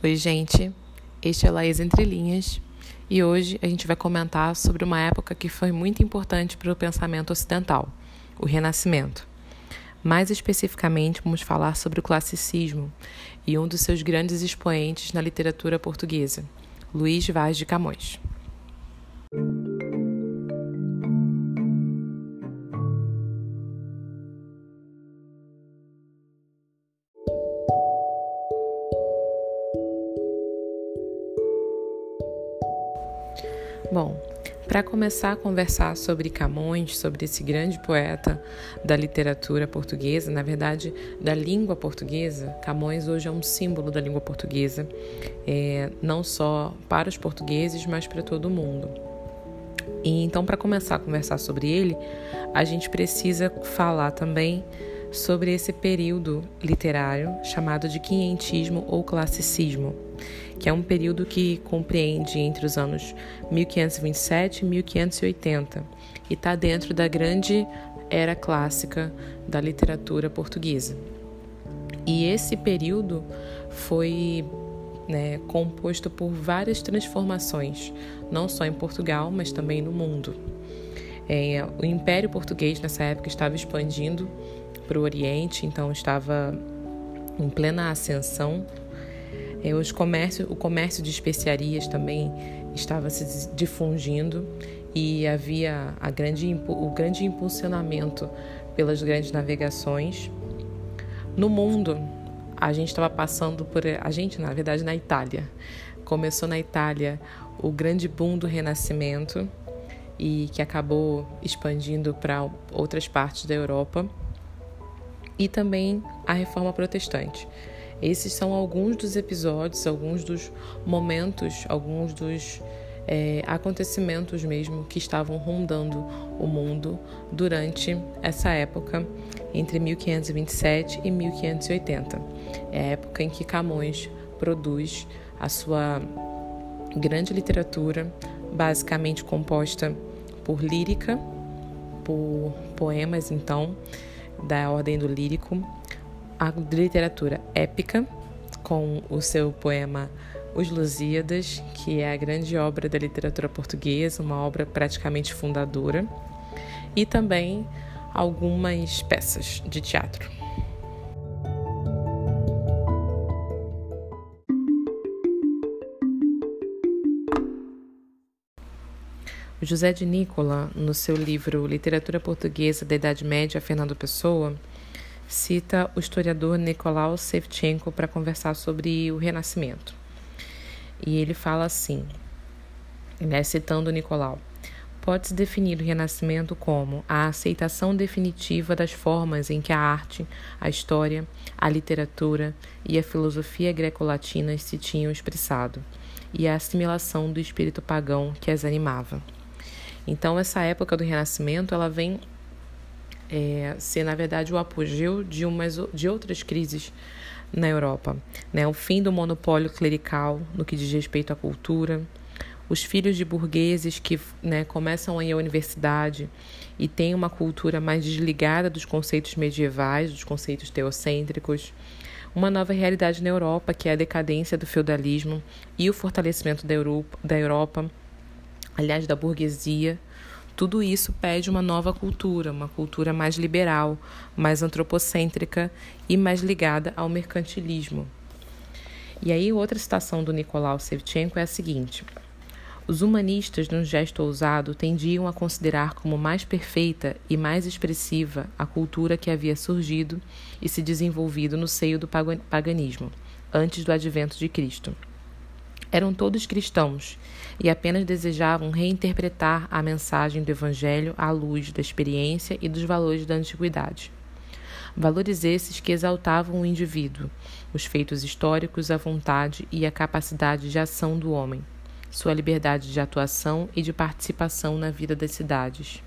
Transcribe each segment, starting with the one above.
Oi, gente. Este é Laís Entre Linhas e hoje a gente vai comentar sobre uma época que foi muito importante para o pensamento ocidental, o Renascimento. Mais especificamente, vamos falar sobre o classicismo e um dos seus grandes expoentes na literatura portuguesa, Luís Vaz de Camões. Para começar a conversar sobre Camões, sobre esse grande poeta da literatura portuguesa, na verdade, da língua portuguesa, Camões hoje é um símbolo da língua portuguesa, é, não só para os portugueses, mas para todo mundo. E então, para começar a conversar sobre ele, a gente precisa falar também sobre esse período literário chamado de quinhentismo ou classicismo que é um período que compreende entre os anos 1527 e 1580 e está dentro da grande era clássica da literatura portuguesa. E esse período foi né, composto por várias transformações, não só em Portugal, mas também no mundo. É, o Império Português nessa época estava expandindo para o Oriente, então estava em plena ascensão é, os comércio, o comércio de especiarias também estava se difundindo e havia a grande, o grande impulsionamento pelas grandes navegações. No mundo, a gente estava passando por. A gente, na verdade, na Itália. Começou na Itália o grande boom do Renascimento e que acabou expandindo para outras partes da Europa. E também a Reforma Protestante. Esses são alguns dos episódios, alguns dos momentos, alguns dos é, acontecimentos mesmo que estavam rondando o mundo durante essa época, entre 1527 e 1580. É a época em que Camões produz a sua grande literatura, basicamente composta por lírica, por poemas, então, da ordem do lírico, a literatura épica, com o seu poema Os Lusíadas, que é a grande obra da literatura portuguesa, uma obra praticamente fundadora, e também algumas peças de teatro. José de Nicola, no seu livro Literatura Portuguesa da Idade Média, Fernando Pessoa, cita o historiador Nicolau Sevchenko para conversar sobre o Renascimento. E ele fala assim, né, citando Nicolau: Pode-se definir o Renascimento como a aceitação definitiva das formas em que a arte, a história, a literatura e a filosofia greco-latinas se tinham expressado, e a assimilação do espírito pagão que as animava. Então, essa época do Renascimento ela vem é, ser, na verdade, o apogeu de, umas, de outras crises na Europa. Né? O fim do monopólio clerical no que diz respeito à cultura, os filhos de burgueses que né, começam a ir à universidade e têm uma cultura mais desligada dos conceitos medievais, dos conceitos teocêntricos, uma nova realidade na Europa, que é a decadência do feudalismo e o fortalecimento da Europa, da Europa aliás, da burguesia, tudo isso pede uma nova cultura, uma cultura mais liberal, mais antropocêntrica e mais ligada ao mercantilismo. E aí, outra citação do Nicolau Sevchenko é a seguinte: Os humanistas, num gesto ousado, tendiam a considerar como mais perfeita e mais expressiva a cultura que havia surgido e se desenvolvido no seio do paganismo, antes do advento de Cristo. Eram todos cristãos e apenas desejavam reinterpretar a mensagem do Evangelho à luz da experiência e dos valores da antiguidade. Valores esses que exaltavam o indivíduo, os feitos históricos, a vontade e a capacidade de ação do homem, sua liberdade de atuação e de participação na vida das cidades.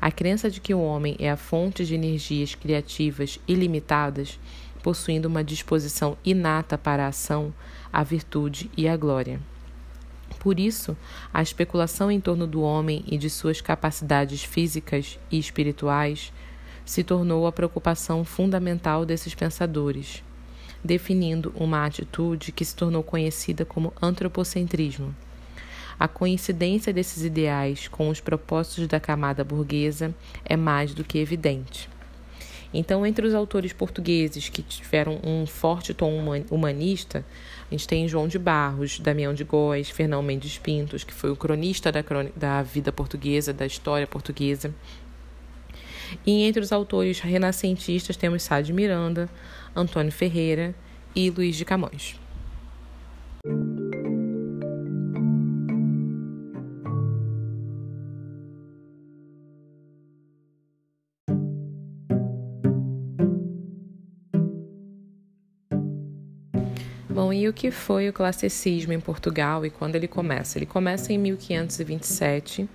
A crença de que o homem é a fonte de energias criativas ilimitadas, possuindo uma disposição inata para a ação, a virtude e a glória. Por isso, a especulação em torno do homem e de suas capacidades físicas e espirituais se tornou a preocupação fundamental desses pensadores. definindo uma atitude que se tornou conhecida como antropocentrismo. A coincidência desses ideais com os propósitos da camada burguesa é mais do que evidente. Então, entre os autores portugueses que tiveram um forte tom humanista, a gente tem João de Barros, Damião de Góes, Fernão Mendes Pintos, que foi o cronista da, da vida portuguesa, da história portuguesa. E entre os autores renascentistas temos Sá de Miranda, Antônio Ferreira e Luiz de Camões. Bom, e o que foi o classicismo em Portugal e quando ele começa? Ele começa em 1527,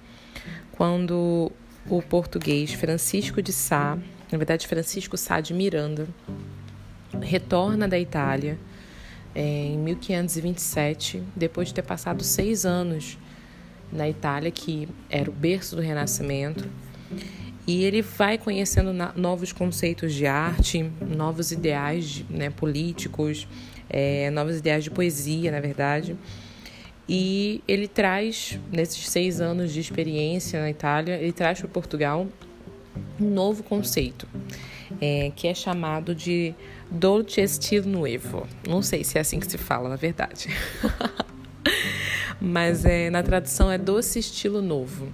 quando o português Francisco de Sá, na verdade Francisco Sá de Miranda, retorna da Itália é, em 1527, depois de ter passado seis anos na Itália, que era o berço do Renascimento, e ele vai conhecendo novos conceitos de arte, novos ideais né, políticos, é, novas ideias de poesia, na verdade. E ele traz, nesses seis anos de experiência na Itália, ele traz para Portugal um novo conceito, é, que é chamado de dolce estilo nuevo. Não sei se é assim que se fala, na verdade. Mas é, na tradução é doce estilo novo,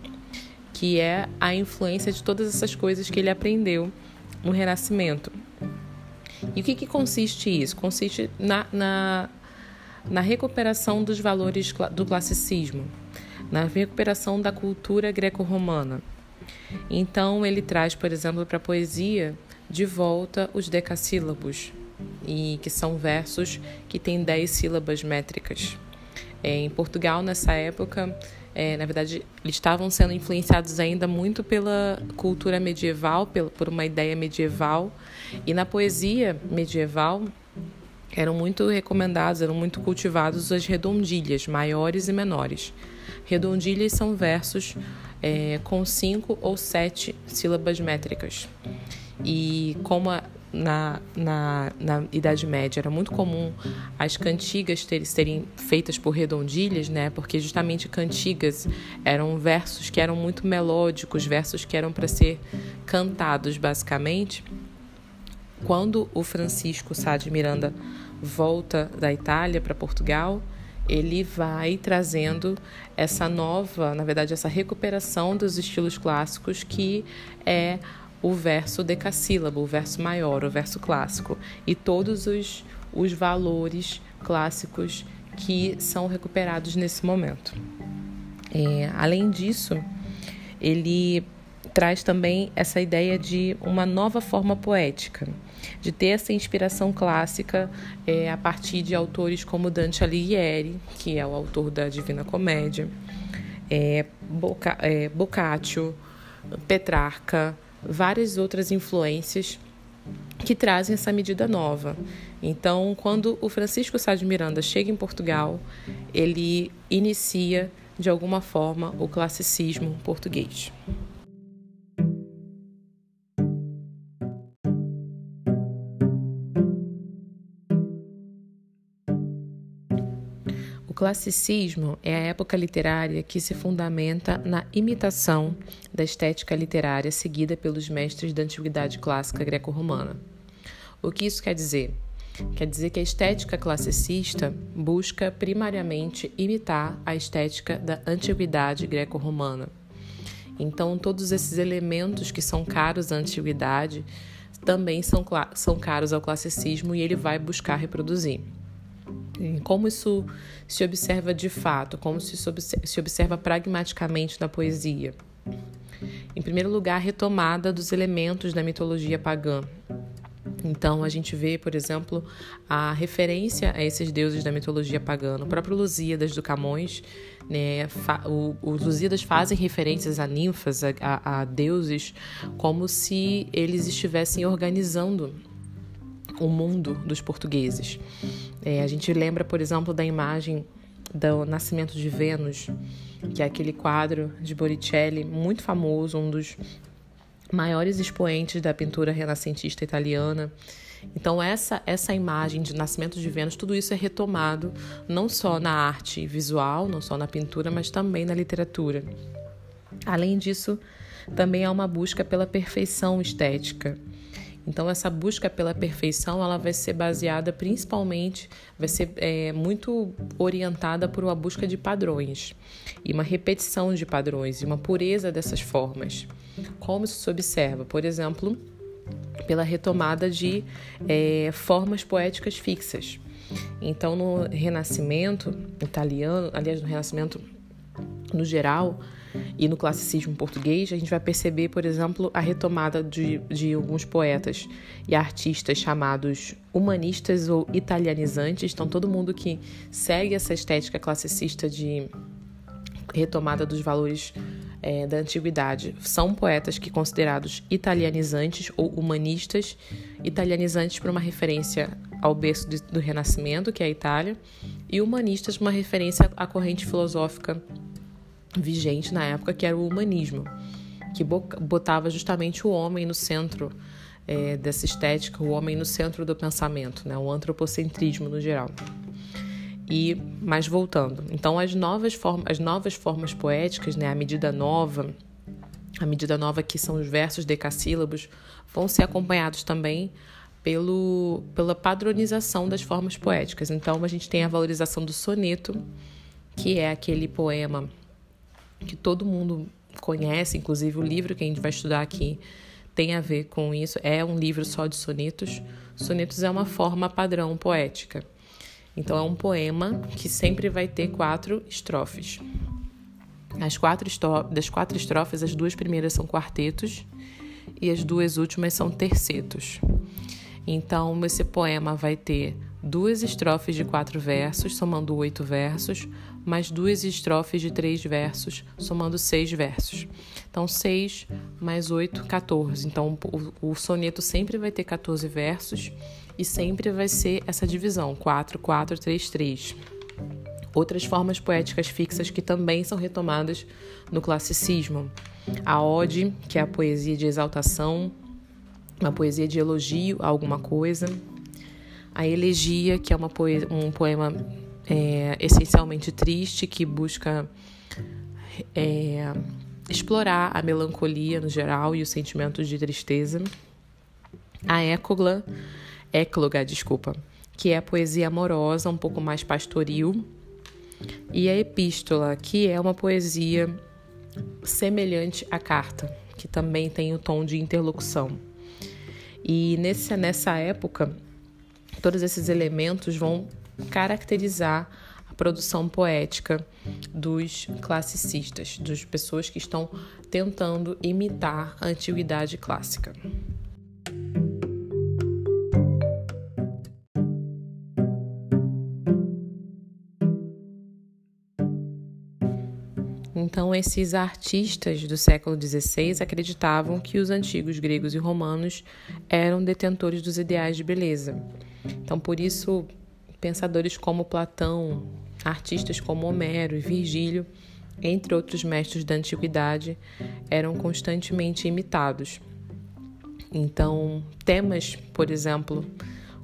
que é a influência de todas essas coisas que ele aprendeu no Renascimento. E o que, que consiste isso? Consiste na, na, na recuperação dos valores do classicismo, na recuperação da cultura greco-romana. Então, ele traz, por exemplo, para a poesia de volta os decassílabos, e que são versos que têm dez sílabas métricas. É, em Portugal, nessa época, é, na verdade, eles estavam sendo influenciados ainda muito pela cultura medieval, por uma ideia medieval, e na poesia medieval eram muito recomendados, eram muito cultivados as redondilhas, maiores e menores. Redondilhas são versos é, com cinco ou sete sílabas métricas. E como a, na, na, na Idade Média era muito comum as cantigas ter, serem feitas por redondilhas, né? Porque justamente cantigas eram versos que eram muito melódicos, versos que eram para ser cantados, basicamente. Quando o Francisco Sá de Miranda volta da Itália para Portugal, ele vai trazendo essa nova, na verdade, essa recuperação dos estilos clássicos que é o verso decassílabo, o verso maior, o verso clássico, e todos os, os valores clássicos que são recuperados nesse momento. É, além disso, ele traz também essa ideia de uma nova forma poética, de ter essa inspiração clássica é, a partir de autores como Dante Alighieri, que é o autor da Divina Comédia, é, Boca, é, Boccaccio, Petrarca, várias outras influências que trazem essa medida nova. Então, quando o Francisco Sá de Miranda chega em Portugal, ele inicia de alguma forma o classicismo português. Classicismo é a época literária que se fundamenta na imitação da estética literária seguida pelos mestres da antiguidade clássica greco-romana. O que isso quer dizer? Quer dizer que a estética classicista busca primariamente imitar a estética da antiguidade greco-romana. Então, todos esses elementos que são caros à antiguidade também são, são caros ao classicismo e ele vai buscar reproduzir. Como isso se observa de fato, como se, se observa pragmaticamente na poesia? Em primeiro lugar, a retomada dos elementos da mitologia pagã. Então, a gente vê, por exemplo, a referência a esses deuses da mitologia pagã. O próprio Lusíadas do Camões, né, os Lusíadas fazem referências a ninfas, a, a, a deuses, como se eles estivessem organizando o mundo dos portugueses. É, a gente lembra, por exemplo, da imagem do Nascimento de Vênus, que é aquele quadro de Botticelli muito famoso, um dos maiores expoentes da pintura renascentista italiana, Então essa essa imagem de nascimento de Vênus, tudo isso é retomado não só na arte visual, não só na pintura, mas também na literatura. Além disso, também há uma busca pela perfeição estética. Então essa busca pela perfeição ela vai ser baseada principalmente, vai ser é, muito orientada por uma busca de padrões e uma repetição de padrões e uma pureza dessas formas. Como isso se observa, por exemplo, pela retomada de é, formas poéticas fixas. Então no Renascimento italiano, aliás no Renascimento no geral, e no classicismo português, a gente vai perceber, por exemplo, a retomada de, de alguns poetas e artistas chamados humanistas ou italianizantes. Então, todo mundo que segue essa estética classicista de retomada dos valores é, da antiguidade são poetas que considerados italianizantes ou humanistas, italianizantes por uma referência ao berço do Renascimento, que é a Itália, e humanistas uma referência à corrente filosófica vigente na época, que era o humanismo, que botava justamente o homem no centro é, dessa estética, o homem no centro do pensamento, né? o antropocentrismo no geral. E, mas voltando, então as novas, formas, as novas formas poéticas, né, a medida nova, a medida nova que são os versos decassílabos, vão ser acompanhados também pelo, pela padronização das formas poéticas. Então a gente tem a valorização do soneto, que é aquele poema que todo mundo conhece, inclusive o livro que a gente vai estudar aqui tem a ver com isso. É um livro só de sonetos. Sonetos é uma forma padrão poética. Então é um poema que sempre vai ter quatro estrofes. As quatro das quatro estrofes, as duas primeiras são quartetos e as duas últimas são tercetos. Então esse poema vai ter duas estrofes de quatro versos, somando oito versos, mais duas estrofes de três versos, somando seis versos. Então, seis mais oito, 14. Então, o, o soneto sempre vai ter 14 versos e sempre vai ser essa divisão: 4, 4, 3, 3. Outras formas poéticas fixas que também são retomadas no classicismo. A ode, que é a poesia de exaltação, uma poesia de elogio a alguma coisa. A elegia, que é uma um poema é, essencialmente triste, que busca é, explorar a melancolia no geral e os sentimentos de tristeza. A écogla, écloga, desculpa, que é a poesia amorosa, um pouco mais pastoril. E a epístola, que é uma poesia semelhante à carta, que também tem o tom de interlocução. E nesse, nessa época, todos esses elementos vão caracterizar a produção poética dos classicistas, das pessoas que estão tentando imitar a antiguidade clássica. Então, esses artistas do século XVI acreditavam que os antigos gregos e romanos eram detentores dos ideais de beleza. Então, por isso, Pensadores como Platão, artistas como Homero e Virgílio, entre outros mestres da antiguidade, eram constantemente imitados. Então, temas, por exemplo,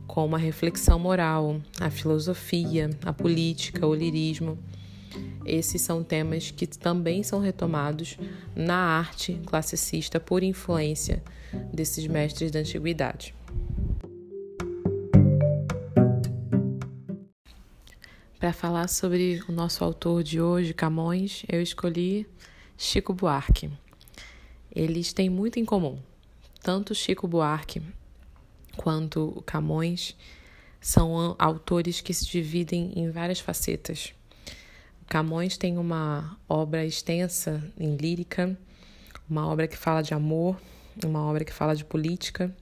como a reflexão moral, a filosofia, a política, o lirismo, esses são temas que também são retomados na arte classicista por influência desses mestres da antiguidade. Para falar sobre o nosso autor de hoje, Camões, eu escolhi Chico Buarque. Eles têm muito em comum. Tanto Chico Buarque quanto Camões são autores que se dividem em várias facetas. Camões tem uma obra extensa em lírica, uma obra que fala de amor, uma obra que fala de política,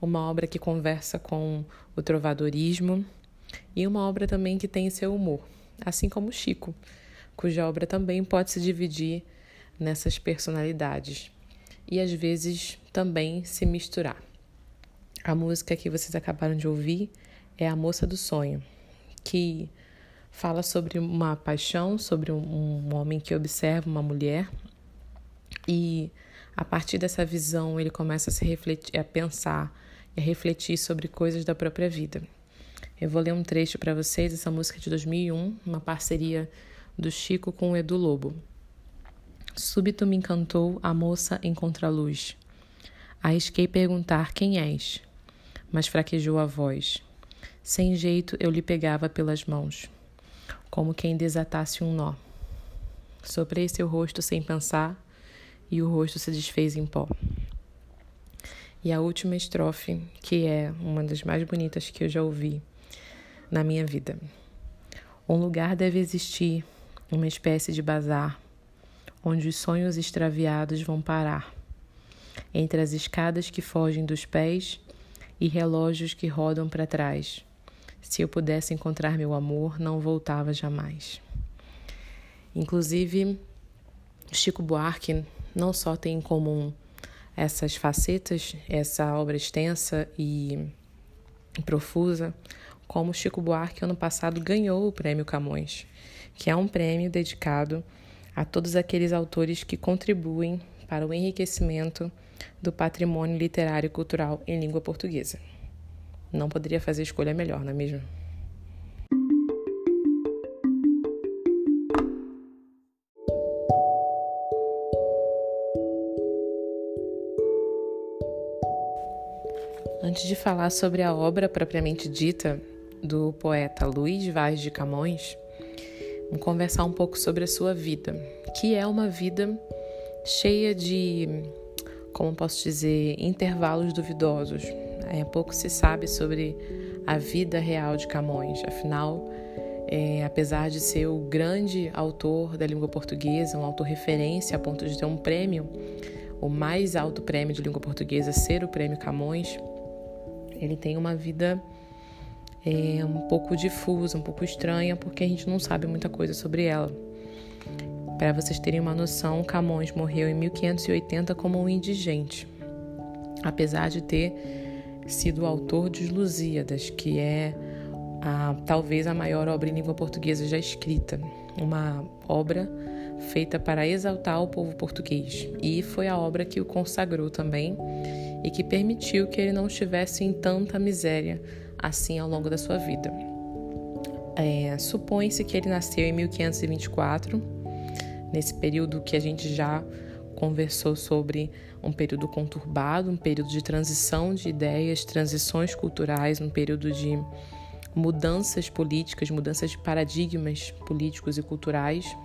uma obra que conversa com o trovadorismo e uma obra também que tem seu humor, assim como Chico, cuja obra também pode se dividir nessas personalidades e às vezes também se misturar. A música que vocês acabaram de ouvir é A Moça do Sonho, que fala sobre uma paixão, sobre um, homem que observa uma mulher e a partir dessa visão ele começa a se refletir, a pensar é refletir sobre coisas da própria vida. Eu vou ler um trecho para vocês, essa música de 2001, uma parceria do Chico com o Edu Lobo. Súbito me encantou a moça em contraluz. Arrisquei perguntar quem és, mas fraquejou a voz. Sem jeito eu lhe pegava pelas mãos, como quem desatasse um nó. Soprei seu rosto sem pensar e o rosto se desfez em pó. E a última estrofe, que é uma das mais bonitas que eu já ouvi, na minha vida. Um lugar deve existir, uma espécie de bazar, onde os sonhos extraviados vão parar, entre as escadas que fogem dos pés e relógios que rodam para trás. Se eu pudesse encontrar meu amor, não voltava jamais. Inclusive, Chico Buarque não só tem em comum essas facetas, essa obra extensa e profusa, como Chico Buarque ano passado ganhou o Prêmio Camões, que é um prêmio dedicado a todos aqueles autores que contribuem para o enriquecimento do patrimônio literário e cultural em língua portuguesa. Não poderia fazer escolha melhor, não é mesmo? Antes de falar sobre a obra propriamente dita, do poeta Luiz Vaz de Camões, vamos conversar um pouco sobre a sua vida, que é uma vida cheia de, como posso dizer, intervalos duvidosos. É, pouco se sabe sobre a vida real de Camões, afinal, é, apesar de ser o grande autor da língua portuguesa, um autor referência a ponto de ter um prêmio, o mais alto prêmio de língua portuguesa ser o Prêmio Camões, ele tem uma vida é um pouco difusa, um pouco estranha, porque a gente não sabe muita coisa sobre ela. Para vocês terem uma noção, Camões morreu em 1580 como um indigente, apesar de ter sido autor de Os Lusíadas, que é a, talvez a maior obra em língua portuguesa já escrita, uma obra feita para exaltar o povo português. E foi a obra que o consagrou também e que permitiu que ele não estivesse em tanta miséria assim ao longo da sua vida. É, Supõe-se que ele nasceu em 1524, nesse período que a gente já conversou sobre um período conturbado, um período de transição de ideias, transições culturais, um período de mudanças políticas, mudanças de paradigmas políticos e culturais.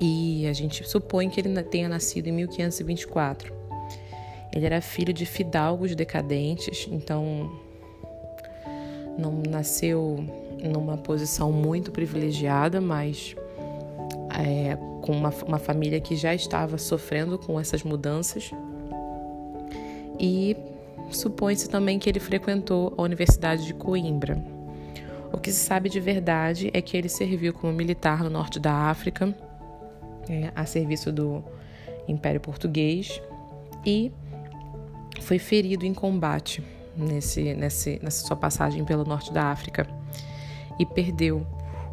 E a gente supõe que ele tenha nascido em 1524. Ele era filho de fidalgos decadentes, então não nasceu numa posição muito privilegiada, mas é, com uma, uma família que já estava sofrendo com essas mudanças. E supõe-se também que ele frequentou a Universidade de Coimbra. O que se sabe de verdade é que ele serviu como militar no norte da África, é, a serviço do Império Português, e foi ferido em combate nesse, nesse, nessa sua passagem pelo norte da África e perdeu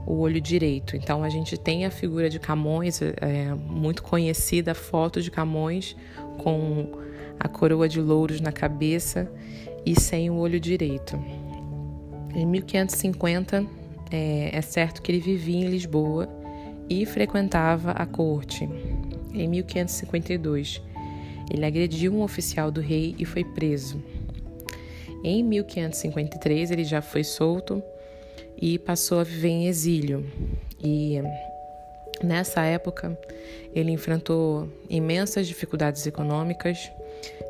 o olho direito. Então a gente tem a figura de Camões, é, muito conhecida, a foto de Camões com a coroa de louros na cabeça e sem o olho direito. Em 1550, é, é certo que ele vivia em Lisboa e frequentava a corte. Em 1552, ele agrediu um oficial do rei e foi preso. Em 1553, ele já foi solto e passou a viver em exílio. E nessa época, ele enfrentou imensas dificuldades econômicas,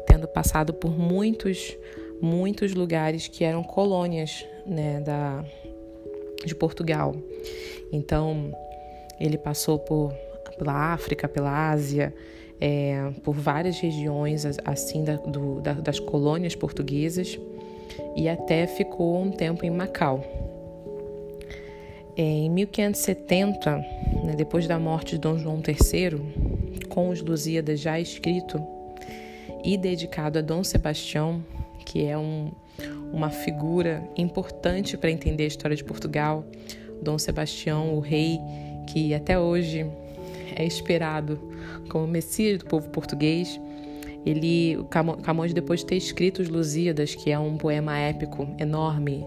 tendo passado por muitos, muitos lugares que eram colônias né, da, de Portugal. Então, ele passou por, pela África, pela Ásia, é, por várias regiões assim da, do, da, das colônias portuguesas e até ficou um tempo em Macau. Em 1570, né, depois da morte de Dom João III, com os Lusíadas já escrito e dedicado a Dom Sebastião, que é um, uma figura importante para entender a história de Portugal. Dom Sebastião, o rei que até hoje é esperado como Messias do povo português, Ele, Camões, depois de ter escrito os Lusíadas, que é um poema épico enorme,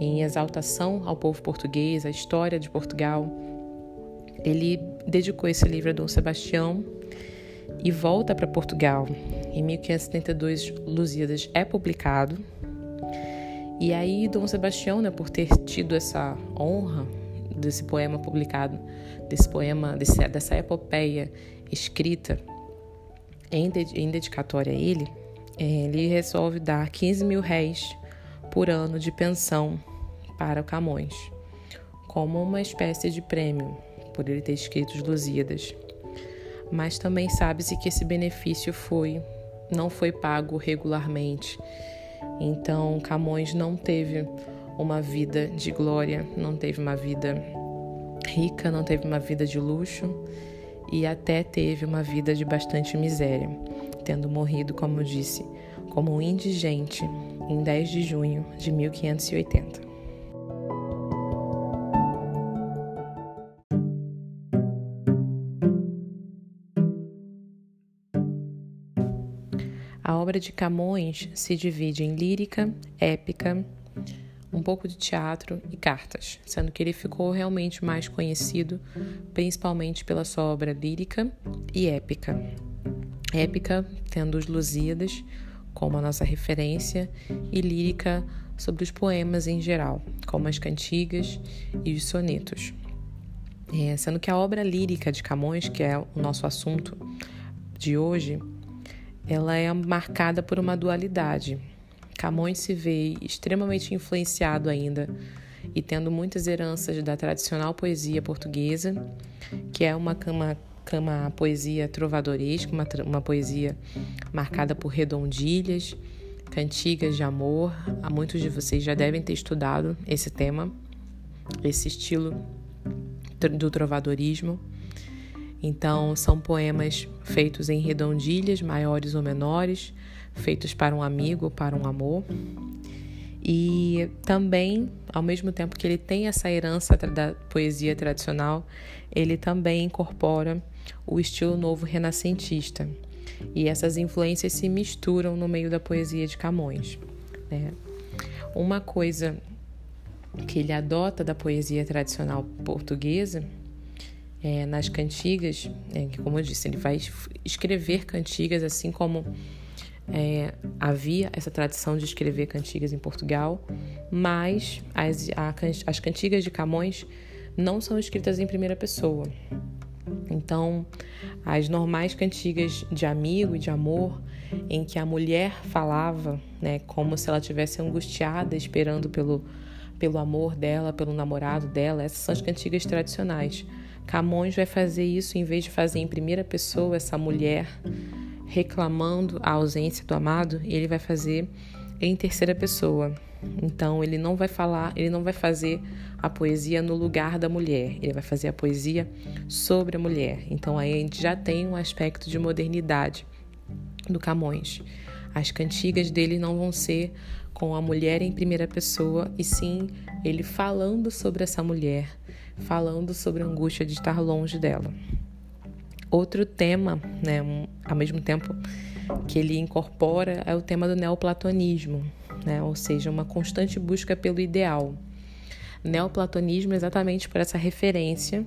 em exaltação ao povo português, à história de Portugal, ele dedicou esse livro a Dom Sebastião e volta para Portugal. Em 1572, Lusíadas é publicado. E aí, Dom Sebastião, né, por ter tido essa honra desse poema publicado, desse poema, desse, dessa epopeia escrita em, de, em dedicatória a ele, ele resolve dar 15 mil réis por ano de pensão para o Camões, como uma espécie de prêmio por ele ter escrito os Lusíadas. Mas também sabe-se que esse benefício foi não foi pago regularmente. Então Camões não teve uma vida de glória, não teve uma vida rica, não teve uma vida de luxo e até teve uma vida de bastante miséria, tendo morrido, como eu disse, como um indigente em 10 de junho de 1580. A obra de Camões se divide em lírica, épica, um pouco de teatro e cartas, sendo que ele ficou realmente mais conhecido principalmente pela sua obra lírica e épica. Épica, tendo os Lusíadas como a nossa referência, e lírica sobre os poemas em geral, como as cantigas e os sonetos. É, sendo que a obra lírica de Camões, que é o nosso assunto de hoje, ela é marcada por uma dualidade Camões se vê extremamente influenciado ainda e tendo muitas heranças da tradicional poesia portuguesa, que é uma, uma, uma poesia trovadoresca, uma, uma poesia marcada por redondilhas, cantigas de amor. Há muitos de vocês já devem ter estudado esse tema, esse estilo do trovadorismo. Então, são poemas feitos em redondilhas, maiores ou menores, feitos para um amigo ou para um amor. E também, ao mesmo tempo que ele tem essa herança da poesia tradicional, ele também incorpora o estilo novo renascentista. E essas influências se misturam no meio da poesia de Camões. Né? Uma coisa que ele adota da poesia tradicional portuguesa é, nas cantigas, é, que como eu disse, ele vai escrever cantigas assim como é, havia essa tradição de escrever cantigas em Portugal, mas as, a, as cantigas de Camões não são escritas em primeira pessoa. Então, as normais cantigas de amigo e de amor, em que a mulher falava, né, como se ela tivesse angustiada esperando pelo, pelo amor dela, pelo namorado dela, essas são as cantigas tradicionais. Camões vai fazer isso em vez de fazer em primeira pessoa essa mulher reclamando a ausência do amado, ele vai fazer em terceira pessoa. Então ele não vai falar, ele não vai fazer a poesia no lugar da mulher, ele vai fazer a poesia sobre a mulher. Então aí a gente já tem um aspecto de modernidade do Camões. As cantigas dele não vão ser com a mulher em primeira pessoa, e sim ele falando sobre essa mulher, falando sobre a angústia de estar longe dela. Outro tema, né, um, ao mesmo tempo que ele incorpora, é o tema do neoplatonismo, né, ou seja, uma constante busca pelo ideal. Neoplatonismo exatamente por essa referência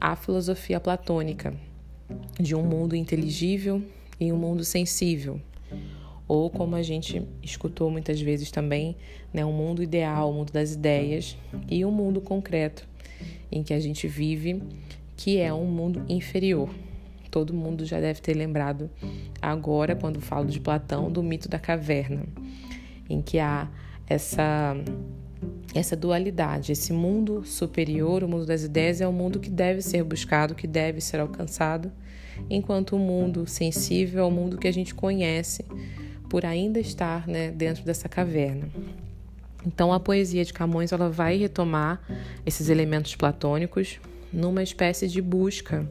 à filosofia platônica, de um mundo inteligível e um mundo sensível, ou como a gente escutou muitas vezes também, né, um mundo ideal, o um mundo das ideias, e um mundo concreto em que a gente vive, que é um mundo inferior. Todo mundo já deve ter lembrado agora, quando falo de Platão, do mito da caverna, em que há essa essa dualidade, esse mundo superior, o mundo das ideias, é o mundo que deve ser buscado, que deve ser alcançado, enquanto o mundo sensível é o mundo que a gente conhece por ainda estar né, dentro dessa caverna. Então a poesia de Camões ela vai retomar esses elementos platônicos numa espécie de busca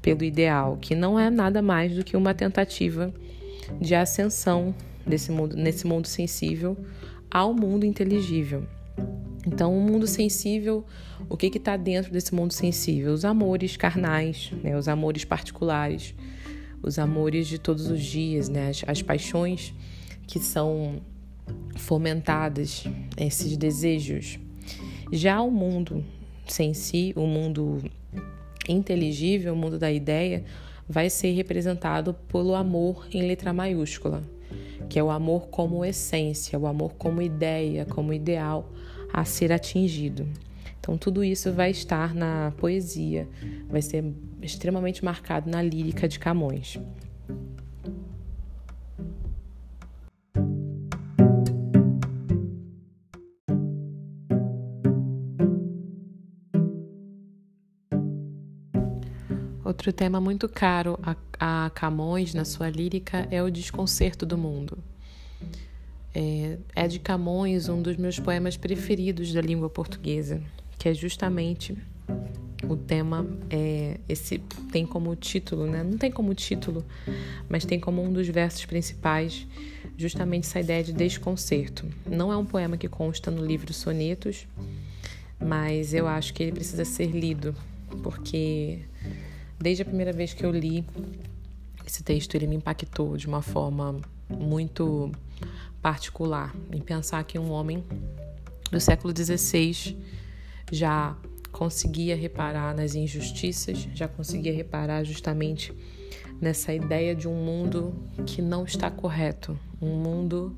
pelo ideal, que não é nada mais do que uma tentativa de ascensão desse mundo, nesse mundo sensível ao mundo inteligível. Então, o mundo sensível, o que está dentro desse mundo sensível? Os amores carnais, né? os amores particulares, os amores de todos os dias, né? as, as paixões que são fomentadas, esses desejos. Já o mundo sem si, o mundo inteligível, o mundo da ideia, vai ser representado pelo amor em letra maiúscula, que é o amor como essência, o amor como ideia, como ideal a ser atingido. Então, tudo isso vai estar na poesia, vai ser extremamente marcado na lírica de Camões. Outro tema muito caro a, Camões na sua lírica é o desconcerto do mundo. É, é de Camões um dos meus poemas preferidos da língua portuguesa, que é justamente o tema é esse tem como título, né? Não tem como título, mas tem como um dos versos principais justamente essa ideia de desconcerto. Não é um poema que consta no livro Sonetos, mas eu acho que ele precisa ser lido, porque Desde a primeira vez que eu li esse texto, ele me impactou de uma forma muito particular. Em pensar que um homem do século XVI já conseguia reparar nas injustiças, já conseguia reparar justamente nessa ideia de um mundo que não está correto, um mundo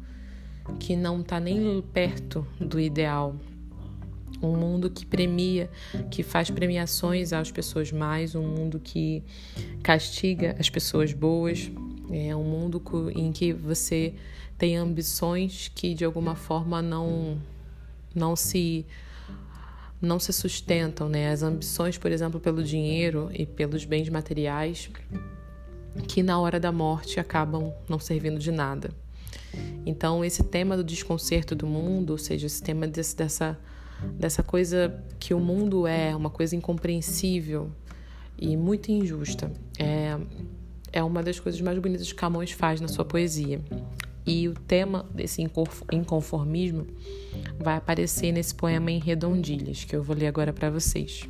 que não está nem perto do ideal, um mundo que premia, que faz premiações às pessoas mais, um mundo que castiga as pessoas boas, é um mundo em que você tem ambições que de alguma forma não não se não se sustentam, né? As ambições, por exemplo, pelo dinheiro e pelos bens materiais, que na hora da morte acabam não servindo de nada. Então, esse tema do desconcerto do mundo, ou seja, esse tema desse, dessa dessa coisa que o mundo é, uma coisa incompreensível e muito injusta. É, é uma das coisas mais bonitas que Camões faz na sua poesia. E o tema desse inconformismo vai aparecer nesse poema em redondilhas, que eu vou ler agora para vocês.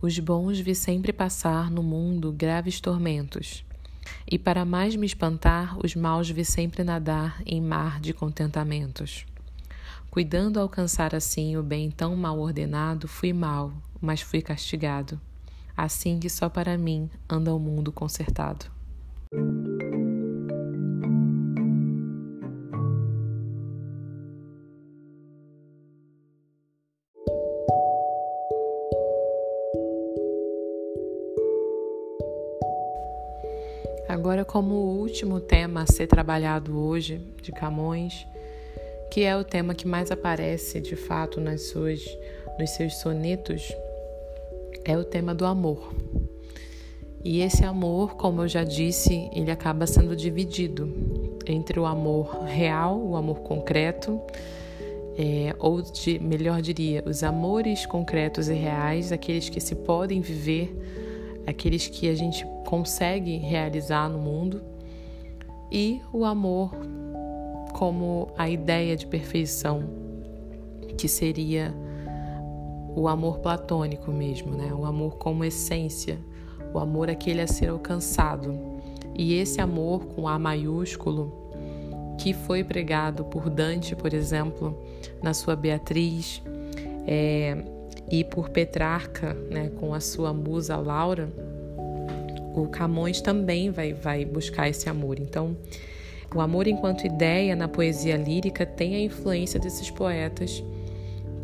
Os bons vi sempre passar no mundo graves tormentos e para mais me espantar, os maus vi sempre nadar em mar de contentamentos. Cuidando alcançar assim o bem tão mal ordenado, fui mal, mas fui castigado. Assim que só para mim anda o mundo consertado. Agora, como último tema a ser trabalhado hoje de Camões, que é o tema que mais aparece de fato nas suas, nos seus sonetos, é o tema do amor. E esse amor, como eu já disse, ele acaba sendo dividido entre o amor real, o amor concreto, é, ou de, melhor diria, os amores concretos e reais, aqueles que se podem viver aqueles que a gente consegue realizar no mundo, e o amor como a ideia de perfeição, que seria o amor platônico mesmo, né? O amor como essência, o amor aquele a ser alcançado. E esse amor com A maiúsculo, que foi pregado por Dante, por exemplo, na sua Beatriz, é, e por Petrarca, né, com a sua musa Laura, o Camões também vai, vai buscar esse amor. Então, o amor enquanto ideia na poesia lírica tem a influência desses poetas,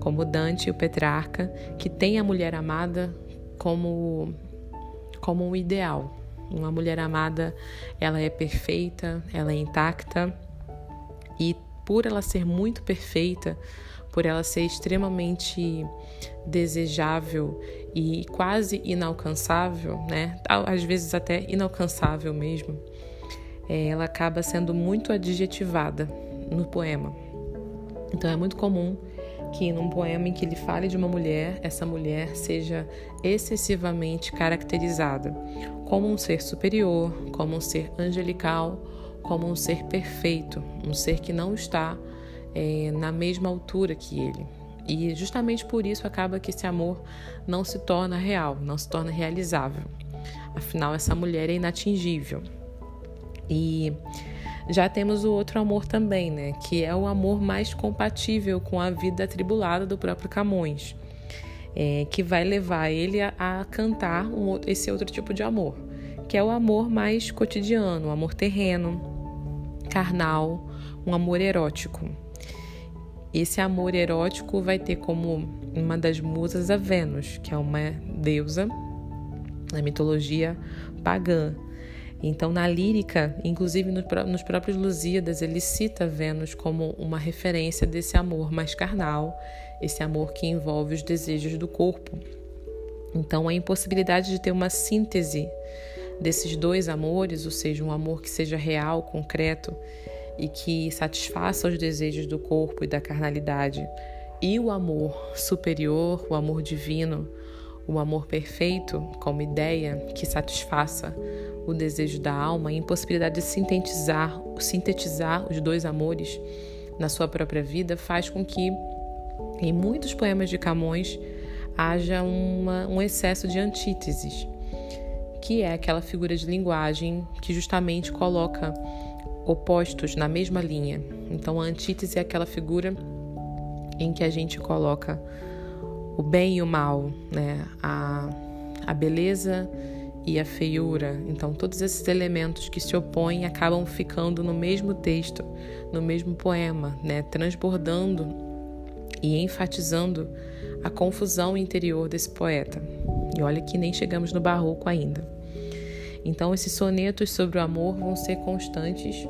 como Dante e o Petrarca, que tem a mulher amada como, como um ideal. Uma mulher amada, ela é perfeita, ela é intacta e por ela ser muito perfeita, por ela ser extremamente desejável e quase inalcançável, né? Às vezes até inalcançável mesmo, é, ela acaba sendo muito adjetivada no poema. Então é muito comum que num poema em que ele fale de uma mulher, essa mulher seja excessivamente caracterizada como um ser superior, como um ser angelical, como um ser perfeito, um ser que não está é, na mesma altura que ele. E justamente por isso acaba que esse amor não se torna real, não se torna realizável. Afinal, essa mulher é inatingível. E já temos o outro amor também, né? Que é o amor mais compatível com a vida atribulada do próprio Camões, é, que vai levar ele a, a cantar um, esse outro tipo de amor, que é o amor mais cotidiano, o amor terreno, carnal, um amor erótico. Esse amor erótico vai ter como uma das musas a Vênus, que é uma deusa na mitologia pagã. Então, na lírica, inclusive nos próprios Lusíadas, ele cita Vênus como uma referência desse amor mais carnal, esse amor que envolve os desejos do corpo. Então, a impossibilidade de ter uma síntese desses dois amores, ou seja, um amor que seja real, concreto e que satisfaça os desejos do corpo e da carnalidade, e o amor superior, o amor divino, o amor perfeito como ideia que satisfaça o desejo da alma, a impossibilidade de sintetizar, sintetizar os dois amores na sua própria vida faz com que em muitos poemas de Camões haja uma, um excesso de antíteses, que é aquela figura de linguagem que justamente coloca opostos na mesma linha. Então, a antítese é aquela figura em que a gente coloca o bem e o mal, né? A, a beleza e a feiura. Então, todos esses elementos que se opõem acabam ficando no mesmo texto, no mesmo poema, né? Transbordando e enfatizando a confusão interior desse poeta. E olha que nem chegamos no barroco ainda. Então, esses sonetos sobre o amor vão ser constantes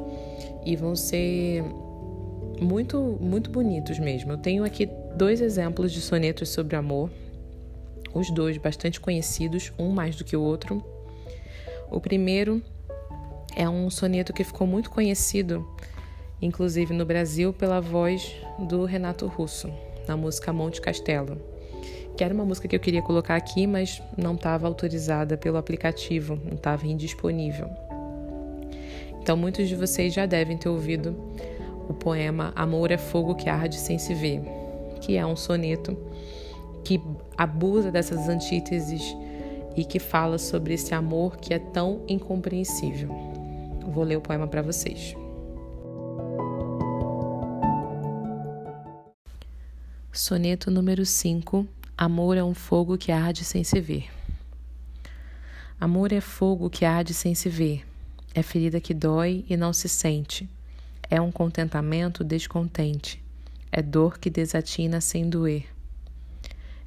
e vão ser muito, muito bonitos mesmo. Eu tenho aqui dois exemplos de sonetos sobre amor, os dois bastante conhecidos, um mais do que o outro. O primeiro é um soneto que ficou muito conhecido, inclusive no Brasil, pela voz do Renato Russo, na música Monte Castelo, que era uma música que eu queria colocar aqui, mas não estava autorizada pelo aplicativo, não estava indisponível. Então, muitos de vocês já devem ter ouvido o poema Amor é Fogo que Arde Sem Se Ver, que é um soneto que abusa dessas antíteses e que fala sobre esse amor que é tão incompreensível. Vou ler o poema para vocês. Soneto número 5 Amor é um fogo que arde sem se ver. Amor é fogo que arde sem se ver, é ferida que dói e não se sente, é um contentamento descontente, é dor que desatina sem doer.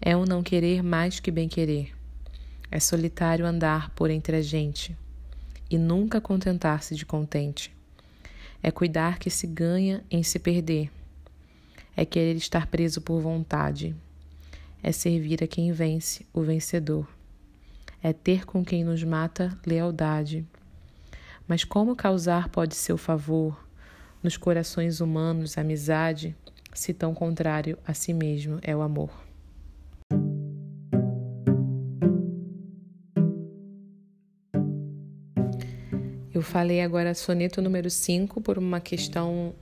É um não querer mais que bem querer, é solitário andar por entre a gente e nunca contentar-se de contente. É cuidar que se ganha em se perder. É querer estar preso por vontade. É servir a quem vence, o vencedor. É ter com quem nos mata lealdade. Mas como causar pode seu favor? nos corações humanos amizade, se tão contrário a si mesmo é o amor. Eu falei agora soneto número 5 por uma questão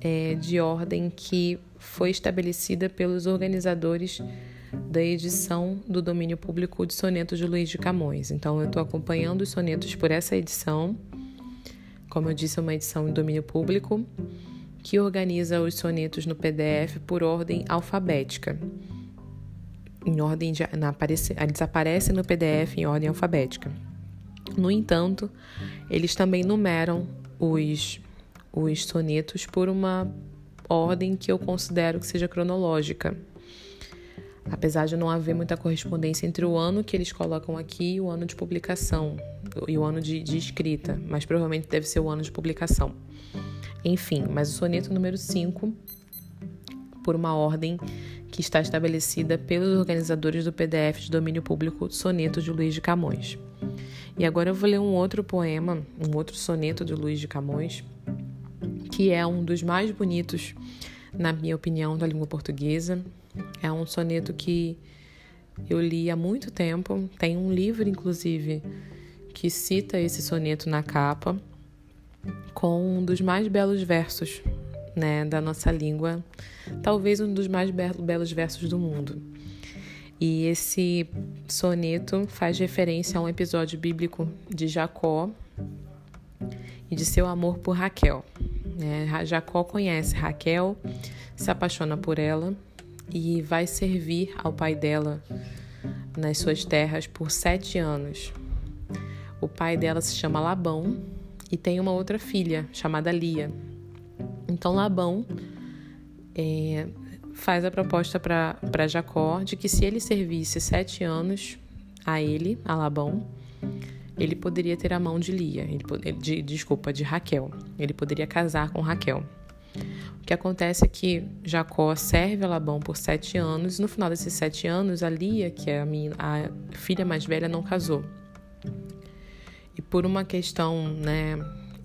é, de ordem que foi estabelecida pelos organizadores da edição do domínio público de sonetos de Luiz de Camões. Então, eu estou acompanhando os sonetos por essa edição como eu disse, é uma edição em domínio público que organiza os sonetos no PDF por ordem alfabética. Em ordem de, na, aparece, eles aparecem no PDF em ordem alfabética. No entanto, eles também numeram os, os sonetos por uma ordem que eu considero que seja cronológica. Apesar de não haver muita correspondência entre o ano que eles colocam aqui e o ano de publicação e o ano de, de escrita, mas provavelmente deve ser o ano de publicação. Enfim, mas o soneto número 5, por uma ordem que está estabelecida pelos organizadores do PDF de domínio público Soneto de Luiz de Camões. E agora eu vou ler um outro poema, um outro soneto de Luiz de Camões, que é um dos mais bonitos, na minha opinião, da língua portuguesa. É um soneto que eu li há muito tempo. Tem um livro, inclusive, que cita esse soneto na capa, com um dos mais belos versos né, da nossa língua, talvez um dos mais belos versos do mundo. E esse soneto faz referência a um episódio bíblico de Jacó e de seu amor por Raquel. É, Jacó conhece Raquel, se apaixona por ela e vai servir ao pai dela nas suas terras por sete anos. O pai dela se chama Labão e tem uma outra filha chamada Lia. Então Labão é, faz a proposta para Jacó de que se ele servisse sete anos a ele, a Labão, ele poderia ter a mão de Lia, ele, de, desculpa, de Raquel. Ele poderia casar com Raquel. O que acontece é que Jacó serve a Labão por sete anos, e no final desses sete anos, a Lia, que é a, minha, a filha mais velha, não casou. E por uma questão né,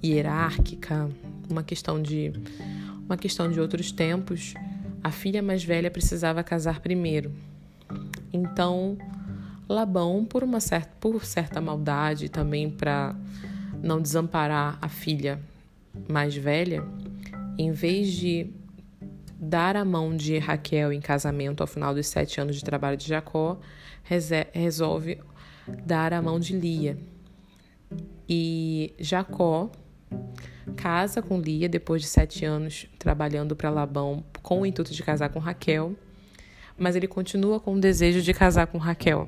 hierárquica, uma questão de uma questão de outros tempos, a filha mais velha precisava casar primeiro. Então, Labão, por uma certa, por certa maldade também para não desamparar a filha mais velha, em vez de dar a mão de Raquel em casamento ao final dos sete anos de trabalho de Jacó, resolve dar a mão de Lia. E Jacó casa com Lia depois de sete anos trabalhando para Labão com o intuito de casar com Raquel, mas ele continua com o desejo de casar com Raquel.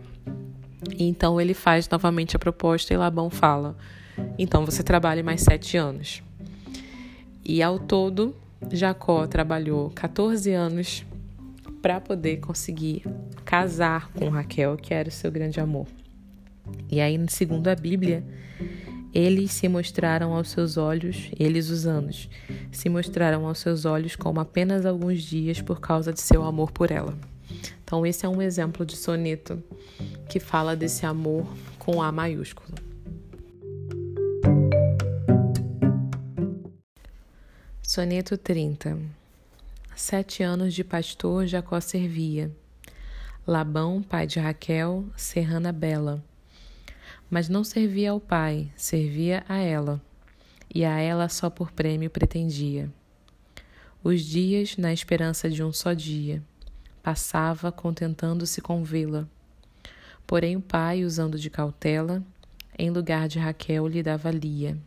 Então ele faz novamente a proposta e Labão fala: então você trabalha mais sete anos. E ao todo, Jacó trabalhou 14 anos para poder conseguir casar com Raquel, que era o seu grande amor. E aí, segundo a Bíblia, eles se mostraram aos seus olhos, eles os anos, se mostraram aos seus olhos como apenas alguns dias por causa de seu amor por ela. Então, esse é um exemplo de soneto que fala desse amor com A maiúsculo. Soneto 30 Sete anos de pastor Jacó servia. Labão, pai de Raquel, serrana bela mas não servia ao pai, servia a ela, e a ela só por prêmio pretendia. Os dias, na esperança de um só dia, passava contentando-se com vê-la. Porém, o pai, usando de cautela, em lugar de Raquel lhe dava Lia.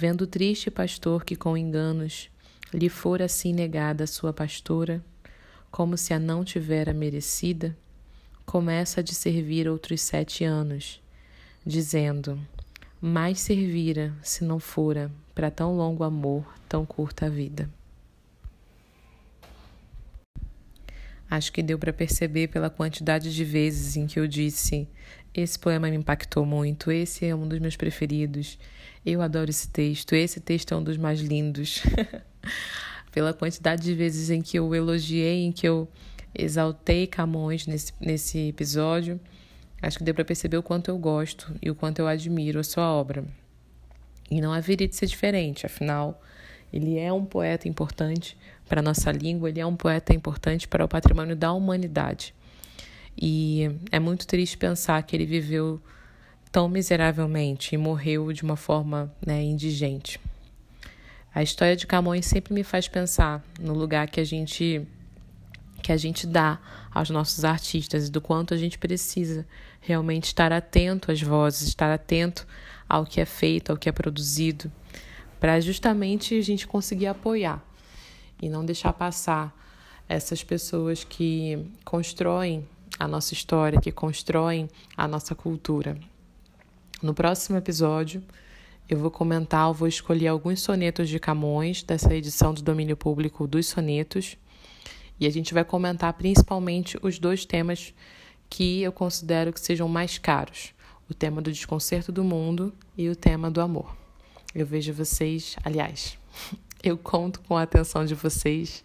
Vendo o triste pastor que com enganos lhe fora assim negada sua pastora, como se a não tivera merecida, começa a de servir outros sete anos, dizendo: Mais servira se não fora para tão longo amor, tão curta vida. Acho que deu para perceber pela quantidade de vezes em que eu disse: esse poema me impactou muito, esse é um dos meus preferidos, eu adoro esse texto, esse texto é um dos mais lindos. pela quantidade de vezes em que eu elogiei, em que eu exaltei Camões nesse, nesse episódio Acho que deu para perceber o quanto eu gosto e o quanto eu admiro a sua obra. E não haveria de ser diferente, afinal, ele é um poeta importante para a nossa língua, ele é um poeta importante para o patrimônio da humanidade. E é muito triste pensar que ele viveu tão miseravelmente e morreu de uma forma né, indigente. A história de Camões sempre me faz pensar no lugar que a gente que a gente dá aos nossos artistas e do quanto a gente precisa realmente estar atento às vozes, estar atento ao que é feito, ao que é produzido, para justamente a gente conseguir apoiar e não deixar passar essas pessoas que constroem a nossa história, que constroem a nossa cultura. No próximo episódio, eu vou comentar, eu vou escolher alguns sonetos de Camões, dessa edição do domínio público dos sonetos e a gente vai comentar principalmente os dois temas que eu considero que sejam mais caros: o tema do desconcerto do mundo e o tema do amor. Eu vejo vocês, aliás, eu conto com a atenção de vocês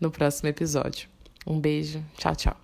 no próximo episódio. Um beijo, tchau, tchau.